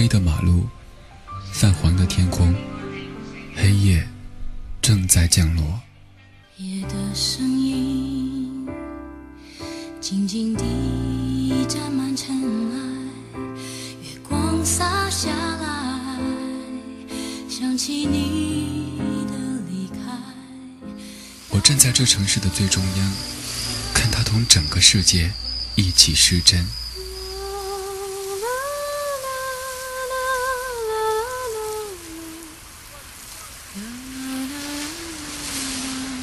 黑的马路，泛黄的天空，黑夜正在降落。夜的声音静静地沾满尘埃，月光洒下来，想起你的离开。我站在这城市的最中央，看它同整个世界一起失真。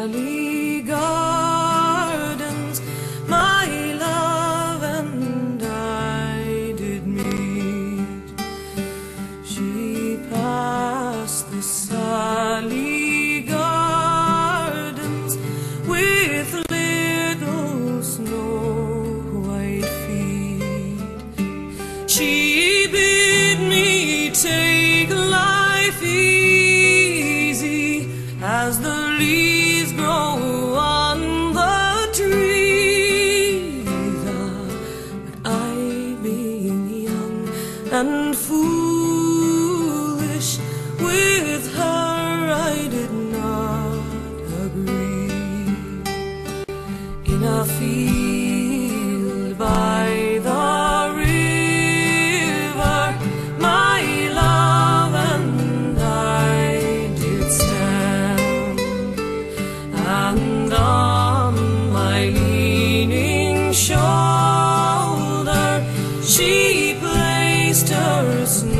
Hallelujah. taste.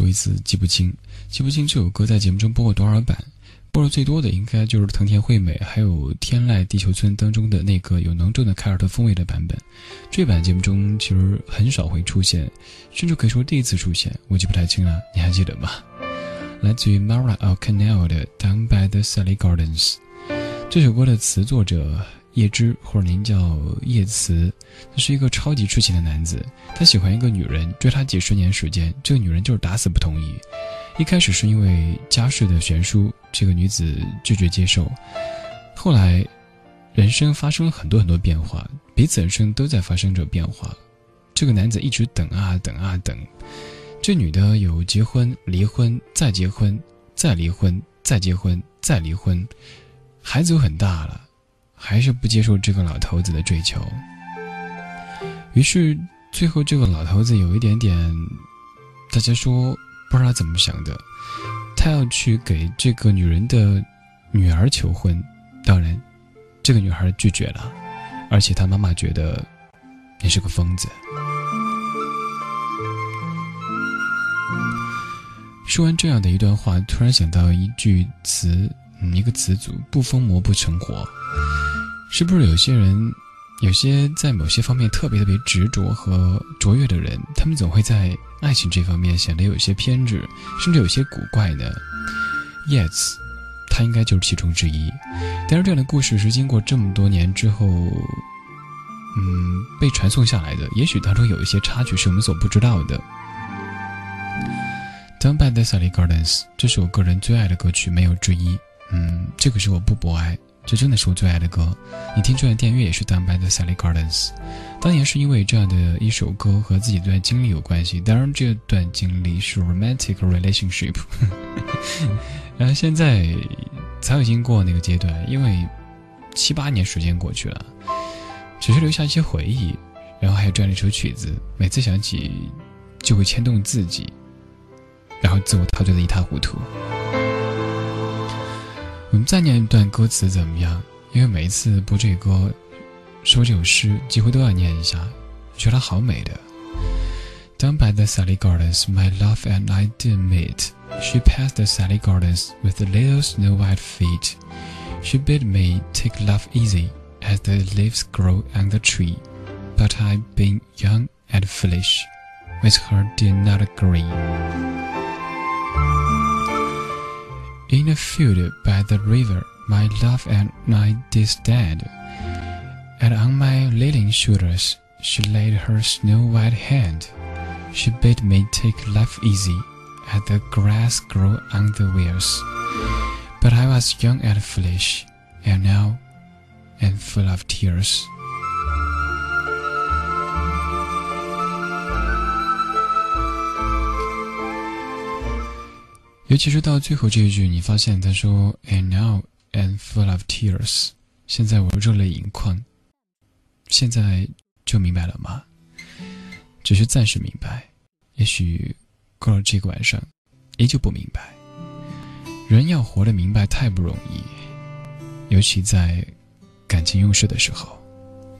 说一次记不清，记不清这首歌在节目中播过多少版。播的最多的应该就是藤田惠美，还有《天籁地球村》当中的那个有浓重的凯尔特风味的版本。这版节目中其实很少会出现，甚至可以说第一次出现，我记不太清了，你还记得吗？来自于 Mara o c a n e l 的《Down by the Sally Gardens》。这首歌的词作者叶芝，或者您叫叶慈，他是一个超级痴情的男子，他喜欢一个女人，追她几十年时间，这个女人就是打死不同意。一开始是因为家世的悬殊，这个女子拒绝接受。后来，人生发生了很多很多变化，彼此人生都在发生着变化。这个男子一直等啊等啊等，这女的有结婚、离婚、再结婚、再离婚、再结婚、再离婚，孩子都很大了，还是不接受这个老头子的追求。于是，最后这个老头子有一点点，大家说。不知道怎么想的，他要去给这个女人的女儿求婚，当然，这个女孩拒绝了，而且他妈妈觉得你是个疯子。说完这样的一段话，突然想到一句词，一个词组：不疯魔不成活。是不是有些人？有些在某些方面特别特别执着和卓越的人，他们总会在爱情这方面显得有些偏执，甚至有些古怪的。Yes，他应该就是其中之一。但是这样的故事是经过这么多年之后，嗯，被传送下来的。也许当中有一些插曲是我们所不知道的。Down by the Sally Gardens，这是我个人最爱的歌曲，没有之一。嗯，这个是我不博爱。这真的是我最爱的歌，你听这段电乐也是《Down by the Sally Gardens》，当年是因为这样的一首歌和自己这段经历有关系。当然，这段经历是 romantic relationship，然后现在早已经过那个阶段，因为七八年时间过去了，只是留下一些回忆。然后还有这样一首曲子，每次想起就会牵动自己，然后自我陶醉的一塌糊涂。我们再念一段歌词怎么样？因为每一次播这歌，说这首诗，几乎都要念一下，觉得好美的。Down by the Sally Gardens, my love and I did meet. She passed the Sally Gardens with the little snow white feet. She bid me take love easy as the leaves grow on the tree. But I, being young and foolish, with her did not agree. In a field by the river, my love and I did stand, and on my leaning shoulders she laid her snow white hand. She bade me take life easy, as the grass grow on the wheels. But I was young and foolish, and now and full of tears. 尤其是到最后这一句，你发现他说 "And now I'm full of tears"，现在我热泪盈眶。现在就明白了吗？只是暂时明白，也许过了这个晚上，依旧不明白。人要活得明白太不容易，尤其在感情用事的时候。